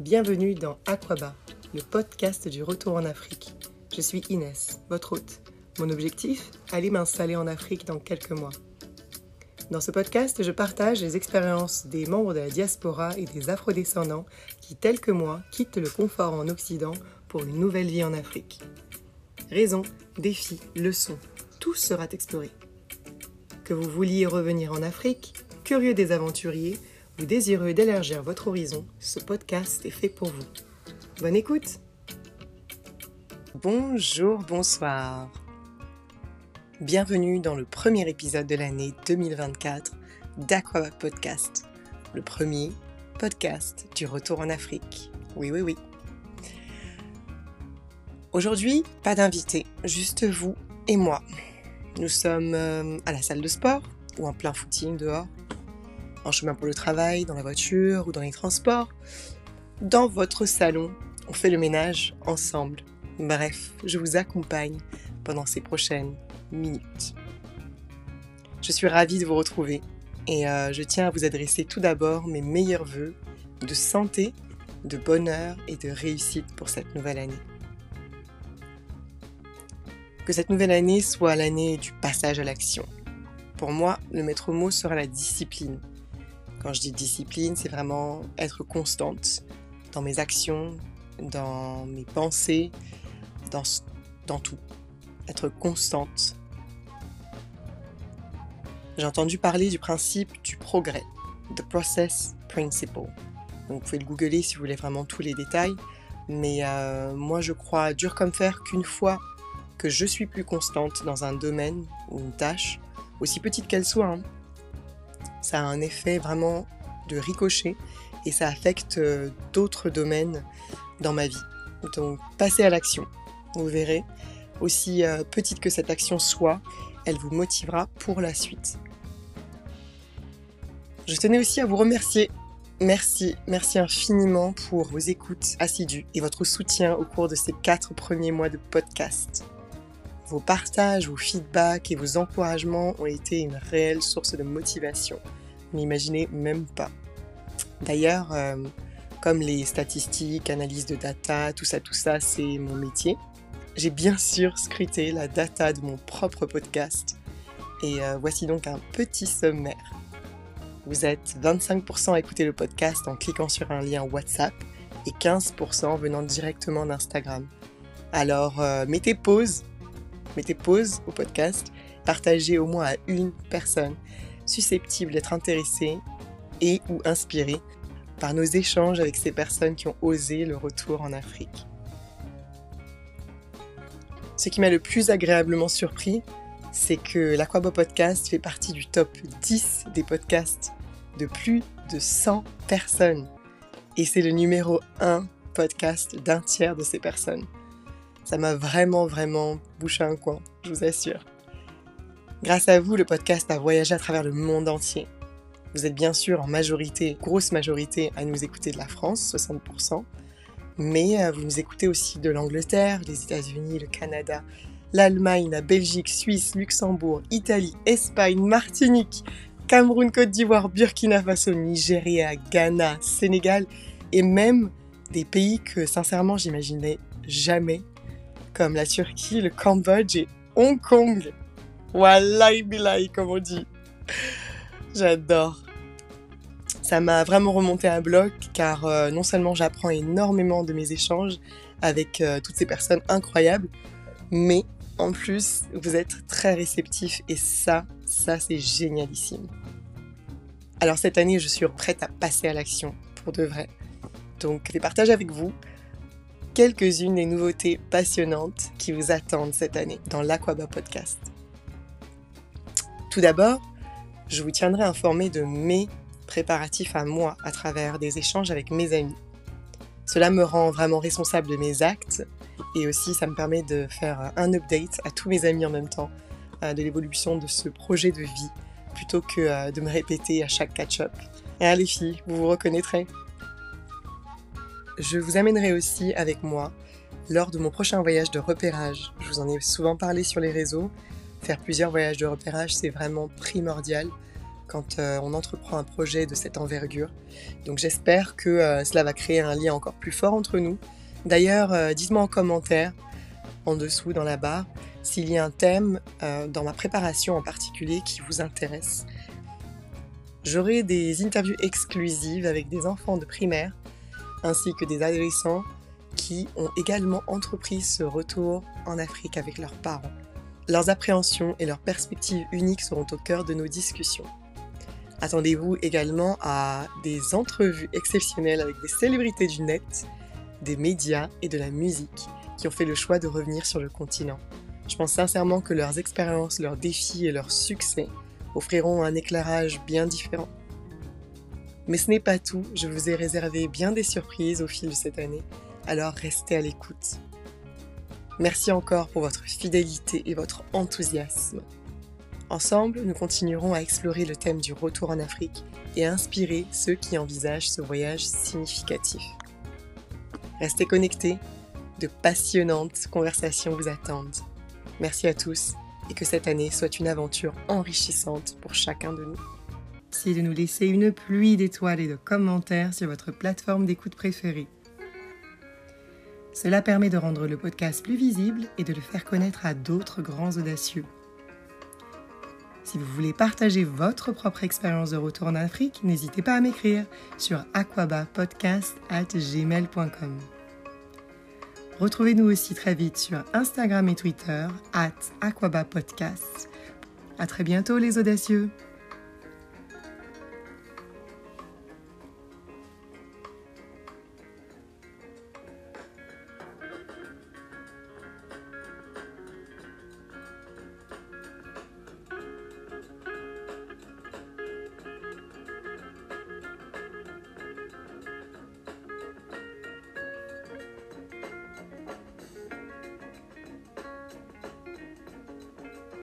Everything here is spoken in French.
Bienvenue dans Aquaba, le podcast du retour en Afrique. Je suis Inès, votre hôte. Mon objectif Aller m'installer en Afrique dans quelques mois. Dans ce podcast, je partage les expériences des membres de la diaspora et des afrodescendants qui, tels que moi, quittent le confort en Occident pour une nouvelle vie en Afrique. Raisons, défis, leçons, tout sera exploré. Que vous vouliez revenir en Afrique, curieux des aventuriers, ou désireux d'élargir votre horizon, ce podcast est fait pour vous. Bonne écoute Bonjour, bonsoir. Bienvenue dans le premier épisode de l'année 2024 d'Aqua Podcast, le premier podcast du retour en Afrique. Oui, oui, oui. Aujourd'hui, pas d'invité, juste vous et moi. Nous sommes euh, à la salle de sport ou en plein footing dehors en chemin pour le travail, dans la voiture ou dans les transports, dans votre salon. On fait le ménage ensemble. Bref, je vous accompagne pendant ces prochaines minutes. Je suis ravie de vous retrouver et euh, je tiens à vous adresser tout d'abord mes meilleurs voeux de santé, de bonheur et de réussite pour cette nouvelle année. Que cette nouvelle année soit l'année du passage à l'action. Pour moi, le maître mot sera la discipline. Quand je dis discipline, c'est vraiment être constante dans mes actions, dans mes pensées, dans, tout. Être constante. J'ai entendu parler du principe du progrès, the process principle. Vous pouvez le googler si vous voulez vraiment tous les détails. Mais euh, moi je crois dur comme fer qu'une fois que je suis plus constante dans un domaine ou une tâche, aussi petite qu'elle soit, hein, ça a un effet vraiment de ricochet et ça affecte euh, d'autres domaines dans ma vie. Donc passez à l'action. Vous verrez, aussi euh, petite que cette action soit, elle vous motivera pour la suite. Je tenais aussi à vous remercier. Merci, merci infiniment pour vos écoutes assidues et votre soutien au cours de ces quatre premiers mois de podcast. Vos partages, vos feedbacks et vos encouragements ont été une réelle source de motivation. N'imaginez même pas. D'ailleurs, euh, comme les statistiques, analyse de data, tout ça, tout ça, c'est mon métier. J'ai bien sûr scruté la data de mon propre podcast. Et euh, voici donc un petit sommaire. Vous êtes 25% à écouter le podcast en cliquant sur un lien WhatsApp et 15% venant directement d'Instagram. Alors euh, mettez pause mettez pause au podcast, partagez au moins à une personne susceptible d'être intéressée et ou inspirée par nos échanges avec ces personnes qui ont osé le retour en Afrique. Ce qui m'a le plus agréablement surpris, c'est que l'Aquabo Podcast fait partie du top 10 des podcasts de plus de 100 personnes. Et c'est le numéro 1 podcast d'un tiers de ces personnes. Ça m'a vraiment, vraiment bouché un coin, je vous assure. Grâce à vous, le podcast a voyagé à travers le monde entier. Vous êtes bien sûr en majorité, grosse majorité, à nous écouter de la France, 60%, mais euh, vous nous écoutez aussi de l'Angleterre, les États-Unis, le Canada, l'Allemagne, la Belgique, Suisse, Luxembourg, Italie, Espagne, Martinique, Cameroun, Côte d'Ivoire, Burkina Faso, Nigeria, Ghana, Sénégal et même des pays que sincèrement j'imaginais jamais comme la Turquie, le Cambodge et Hong Kong. Wallahi billahi, comme on dit. J'adore. Ça m'a vraiment remonté un bloc car euh, non seulement j'apprends énormément de mes échanges avec euh, toutes ces personnes incroyables, mais en plus vous êtes très réceptifs et ça, ça c'est génialissime. Alors cette année je suis prête à passer à l'action pour de vrai. Donc je les partage avec vous quelques-unes des nouveautés passionnantes qui vous attendent cette année dans l'Aquaba Podcast. Tout d'abord, je vous tiendrai informé de mes préparatifs à moi à travers des échanges avec mes amis. Cela me rend vraiment responsable de mes actes et aussi ça me permet de faire un update à tous mes amis en même temps euh, de l'évolution de ce projet de vie plutôt que euh, de me répéter à chaque catch-up. Et allez filles, vous vous reconnaîtrez je vous amènerai aussi avec moi lors de mon prochain voyage de repérage. Je vous en ai souvent parlé sur les réseaux. Faire plusieurs voyages de repérage, c'est vraiment primordial quand euh, on entreprend un projet de cette envergure. Donc j'espère que euh, cela va créer un lien encore plus fort entre nous. D'ailleurs, euh, dites-moi en commentaire, en dessous dans la barre, s'il y a un thème dans ma préparation en particulier qui vous intéresse. J'aurai des interviews exclusives avec des enfants de primaire ainsi que des adolescents qui ont également entrepris ce retour en Afrique avec leurs parents. Leurs appréhensions et leurs perspectives uniques seront au cœur de nos discussions. Attendez-vous également à des entrevues exceptionnelles avec des célébrités du net, des médias et de la musique qui ont fait le choix de revenir sur le continent. Je pense sincèrement que leurs expériences, leurs défis et leurs succès offriront un éclairage bien différent. Mais ce n'est pas tout, je vous ai réservé bien des surprises au fil de cette année, alors restez à l'écoute. Merci encore pour votre fidélité et votre enthousiasme. Ensemble, nous continuerons à explorer le thème du retour en Afrique et inspirer ceux qui envisagent ce voyage significatif. Restez connectés, de passionnantes conversations vous attendent. Merci à tous et que cette année soit une aventure enrichissante pour chacun de nous. De nous laisser une pluie d'étoiles et de commentaires sur votre plateforme d'écoute préférée. Cela permet de rendre le podcast plus visible et de le faire connaître à d'autres grands audacieux. Si vous voulez partager votre propre expérience de retour en Afrique, n'hésitez pas à m'écrire sur aquabapodcast.gmail.com. Retrouvez-nous aussi très vite sur Instagram et Twitter, at aquabapodcast. À très bientôt les audacieux!